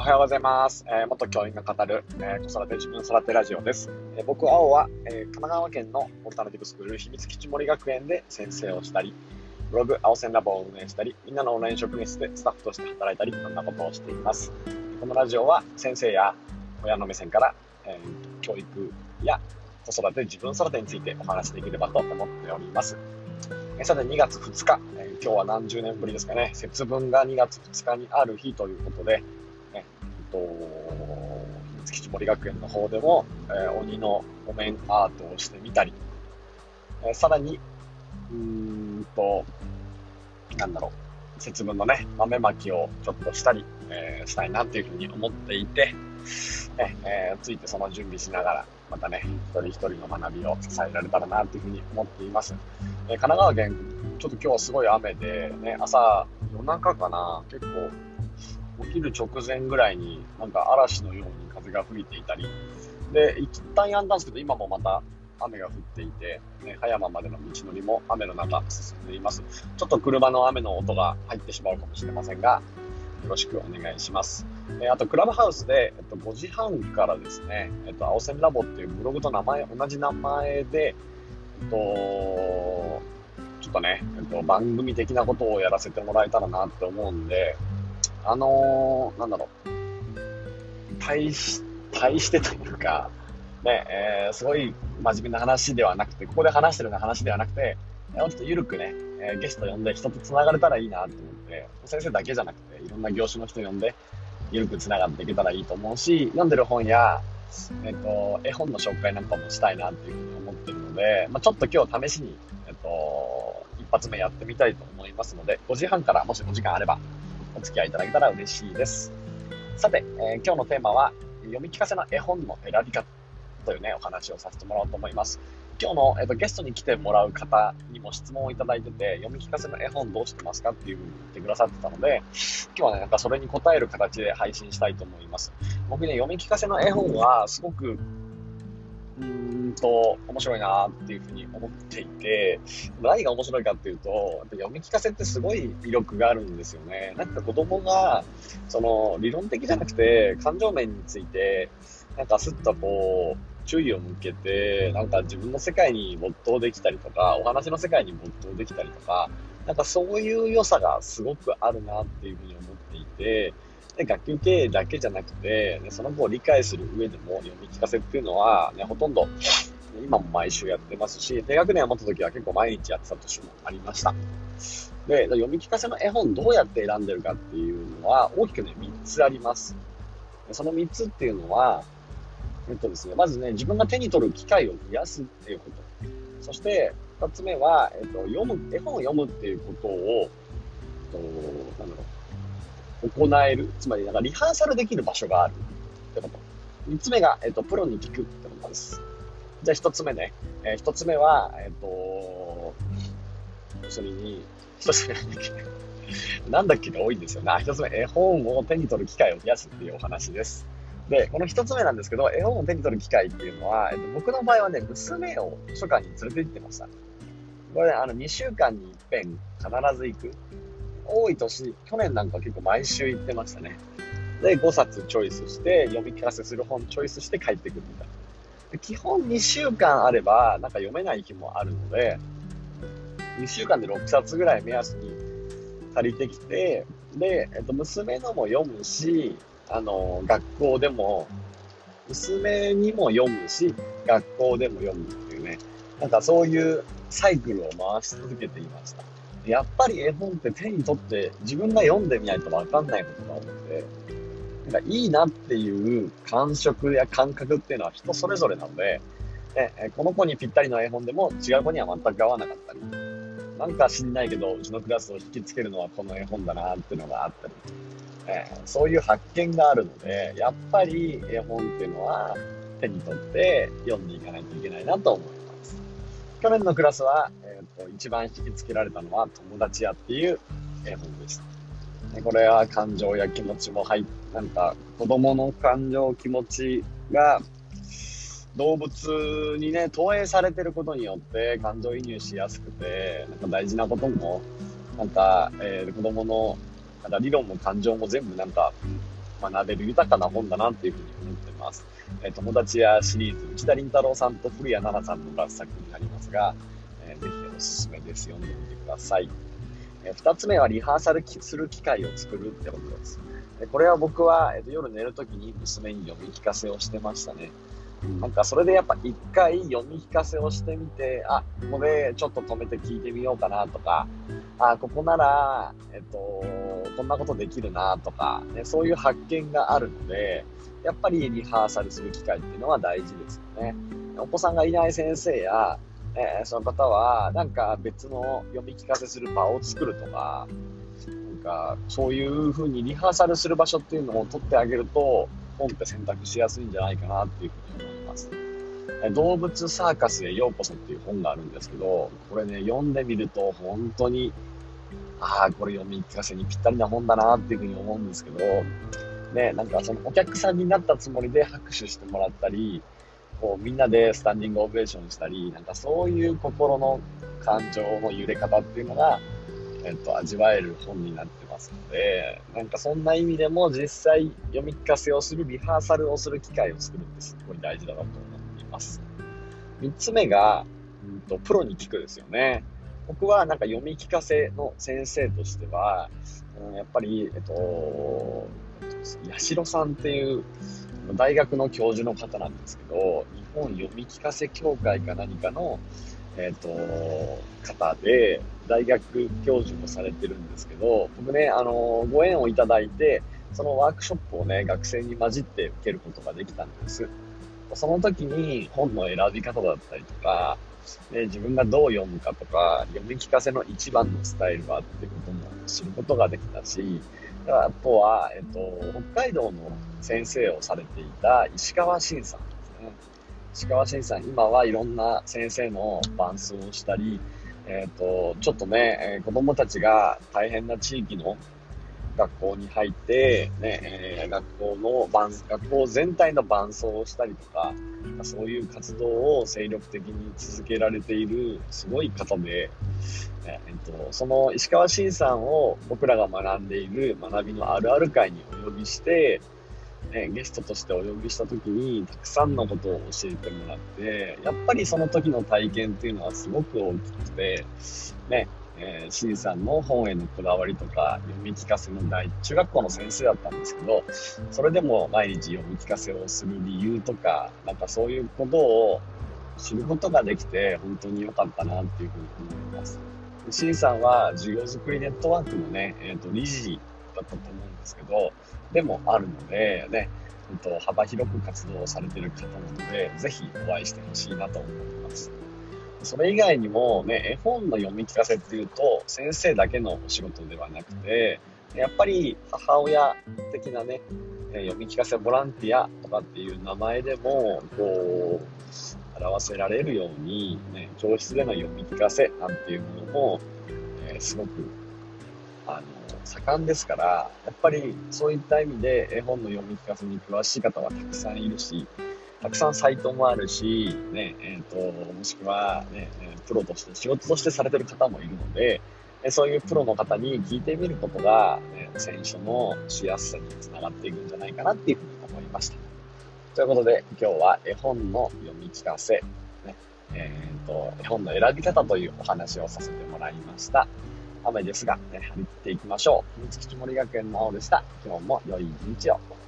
おはようございます。えー元教員が語る、えー子育て自分育てラジオです。えー僕、青は、えー神奈川県のオルタナティブスクール秘密基地森学園で先生をしたり、ブログ、青線ラボを運営したり、みんなのオンライン職員室でスタッフとして働いたり、いろんなことをしています。このラジオは先生や親の目線から、えー教育や子育て、自分育てについてお話しできればと思っております。えさて、2月2日、えー今日は何十年ぶりですかね、節分が2月2日にある日ということで、と、秘密基地森学園の方でも、えー鬼のお面アートをしてみたり、えーさらに、うーんと、なんだろう、節分のね、豆まきをちょっとしたり、えーしたいなっていうふうに思っていて、ねえーついてその準備しながら、またね、一人一人の学びを支えられたらなというふうに思っています。え神奈川県、ちょっと今日はすごい雨で、ね、朝、夜中かな、結構、起きる直前ぐらいになんか嵐のように風が吹いていたり、で、一旦止んだんですけど、今もまた雨が降っていて、ね、葉山までの道のりも雨の中進んでいます。ちょっと車の雨の音が入ってしまうかもしれませんが、よろしくお願いします。えーあと、クラブハウスで、えっと、5時半からですね、えっと、青線ラボっていうブログと名前、同じ名前で、えっと、ちょっとね、えっと、番組的なことをやらせてもらえたらなって思うんで、あのーなんだろう、対し、対してというか、ね、えーすごい真面目な話ではなくて、ここで話してるような話ではなくて、もうちょっとゆるくね、えーゲスト呼んで人と繋がれたらいいなと思って、先生だけじゃなくて、いろんな業種の人呼んで、ゆるく繋がっていけたらいいと思うし、読んでる本や、えっ、と、絵本の紹介なんかもしたいなっていうふうに思ってるので、まあ、ちょっと今日試しに、えっ、と、一発目やってみたいと思いますので、5時半からもしお時間あれば、お付き合いいただけたら嬉しいです。さて、えー今日のテーマは、読み聞かせの絵本の選び方というね、お話をさせてもらおうと思います。今日の、えっとゲストに来てもらう方にも質問をいただいてて、読み聞かせの絵本どうしてますかっていうふうに言ってくださってたので、今日はね、なんかそれに答える形で配信したいと思います。僕ね、読み聞かせの絵本はすごく、うんと、面白いなっていうふうに思っていて、何が面白いかっていうと、読み聞かせってすごい魅力があるんですよね。なんか子供が、その理論的じゃなくて感情面について、なんかすっとこう、注意を向けて、なんか自分の世界に没頭できたりとか、お話の世界に没頭できたりとか、なんかそういう良さがすごくあるなっていうふうに思っていて、で学級経営だけじゃなくて、ね、その子を理解する上でも読み聞かせっていうのは、ね、ほとんど今も毎週やってますし、低学年を持った時は結構毎日やってた年もありました。で、読み聞かせの絵本どうやって選んでるかっていうのは大きくね、3つあります。その3つっていうのは、えっとですね、まずね、自分が手に取る機会を増やすっていうこと。そして、2つ目は、えっと、読む、絵本を読むっていうことを、えっと、なんだろう、行える。つまり、なんかリハーサルできる場所があるってこと。3つ目が、えっと、プロに聞くってことです。じゃあ1つ目ね。え1つ目は、えっと、要するに、1つ目なんだっけ？なんだっけが多いんですよね。1つ目、絵本を手に取る機会を増やすっていうお話です。で、この一つ目なんですけど、絵本を手に取る機会っていうのは、えっと、僕の場合はね、娘を図書館に連れて行ってました。これ、ね、あの、2週間に一遍必ず行く。多い年、去年なんか結構毎週行ってましたね。で、5冊チョイスして、読み聞かせする本チョイスして帰ってくるみたいな。で基本2週間あれば、なんか読めない日もあるので、2週間で6冊ぐらい目安に借りてきて、で、えっと、娘のも読むし、あの、学校でも、娘にも読むし、学校でも読むっていうね、なんかそういうサイクルを回し続けていました。やっぱり絵本って手に取って自分が読んでみないとわかんないことが多くて、なんかいいなっていう感触や感覚っていうのは人それぞれなので、ね、この子にぴったりの絵本でも違う子には全く合わなかったり、なんか知んないけど、うちのクラスを引きつけるのはこの絵本だなっていうのがあったり、えそういう発見があるので、やっぱり絵本っていうのは手に取って読んでいかないといけないなと思います。去年のクラスは、ー、と一番引きつけられたのは友達やっていう絵本でした。でこれは感情や気持ちも入っなんか子供の感情、気持ちが動物にね、投影されてることによって感情移入しやすくて、なんか大事なことも、なんか、えー子供のなんか理論も感情も全部なんか、学べる豊かな本だなっていうふうに思ってます。え友達やシリーズ、内田倫太郎さんと古谷奈々さんの合作になりますが、えー、ぜひおすすめです。読んでみてください。えー、2つ目はリハーサルする機会を作るってことです。でこれは僕は、えーと、夜寝るときに娘に読み聞かせをしてましたね。なんかそれでやっぱ一回読み聞かせをしてみて、あ、ここでちょっと止めて聞いてみようかなとか、あ、ここなら、えっと、こんなことできるなとか、ね、そういう発見があるので、やっぱりリハーサルする機会っていうのは大事ですよね。お子さんがいない先生や、えー、その方は、なんか別の読み聞かせする場を作るとか、なんかそういう風にリハーサルする場所っていうのを取ってあげると、本って選択しやすいんじゃないかなっていうふうに思います。動物サーカスへようこそっていう本があるんですけど、これね、読んでみると本当に、ああ、これ読み聞かせにぴったりな本だなっていうふうに思うんですけど、ね、なんかそのお客さんになったつもりで拍手してもらったり、こうみんなでスタンディングオベーションしたり、なんかそういう心の感情の揺れ方っていうのが、えっと、味わえる本になってますので、なんかそんな意味でも実際読み聞かせをする、リハーサルをする機会を作るってすごい大事だなと思っています。3つ目が、うんと、プロに聞くですよね。僕はなんか読み聞かせの先生としては、うん、やっぱり、えっと、八代さんっていう大学の教授の方なんですけど、日本読み聞かせ協会か何かの、えっ、と、方で、大学教授もされてるんですけど、僕ね、あの、ご縁をいただいて、そのワークショップをね、学生に混じって受けることができたんです。その時に本の選び方だったりとか、ね、自分がどう読むかとか、読み聞かせの一番のスタイルはってことも知ることができたし、あとは、えっと、北海道の先生をされていた石川慎さんですね。石川慎さん、今はいろんな先生の伴奏をしたり、えっ、と、ちょっとね、子供たちが大変な地域の学校に入って、ね、えー、学校の伴、学校全体の伴奏をしたりとか、そういう活動を精力的に続けられているすごい方で、えっと、その石川慎さんを僕らが学んでいる学びのあるある会にお呼びして、ね、ゲストとしてお呼びした時にたくさんのことを教えてもらってやっぱりその時の体験っていうのはすごく大きくてねえー、シさんの本へのこだわりとか読み聞かせの大中学校の先生だったんですけどそれでも毎日読み聞かせをする理由とかなんかそういうことを知ることができて本当に良かったなっていうふうに思います。シさんは授業づくりネットワークのね、えーと、理事だったと思うんですけどでもあるのでね、えーと幅広く活動されている方なのでぜひお会いしてほしいなと思います。それ以外にもね、絵本の読み聞かせっていうと、先生だけのお仕事ではなくて、やっぱり母親的なね、読み聞かせボランティアとかっていう名前でも、こう、表せられるように、ね、教室での読み聞かせなんていうものも、えー、すごく、あの、盛んですから、やっぱりそういった意味で絵本の読み聞かせに詳しい方はたくさんいるし、たくさんサイトもあるし、ね、えっ、ー、と、もしくは、ね、プロとして、仕事としてされてる方もいるので、そういうプロの方に聞いてみることが、ね、選書のしやすさにつながっていくんじゃないかなっていうふうに思いました。ということで、今日は絵本の読み聞かせ、ね、えっ、ー、と、絵本の選び方というお話をさせてもらいました。雨ですが、ね、張り切っていきましょう。秘密基地森学園の青でした。今日も良い一日を。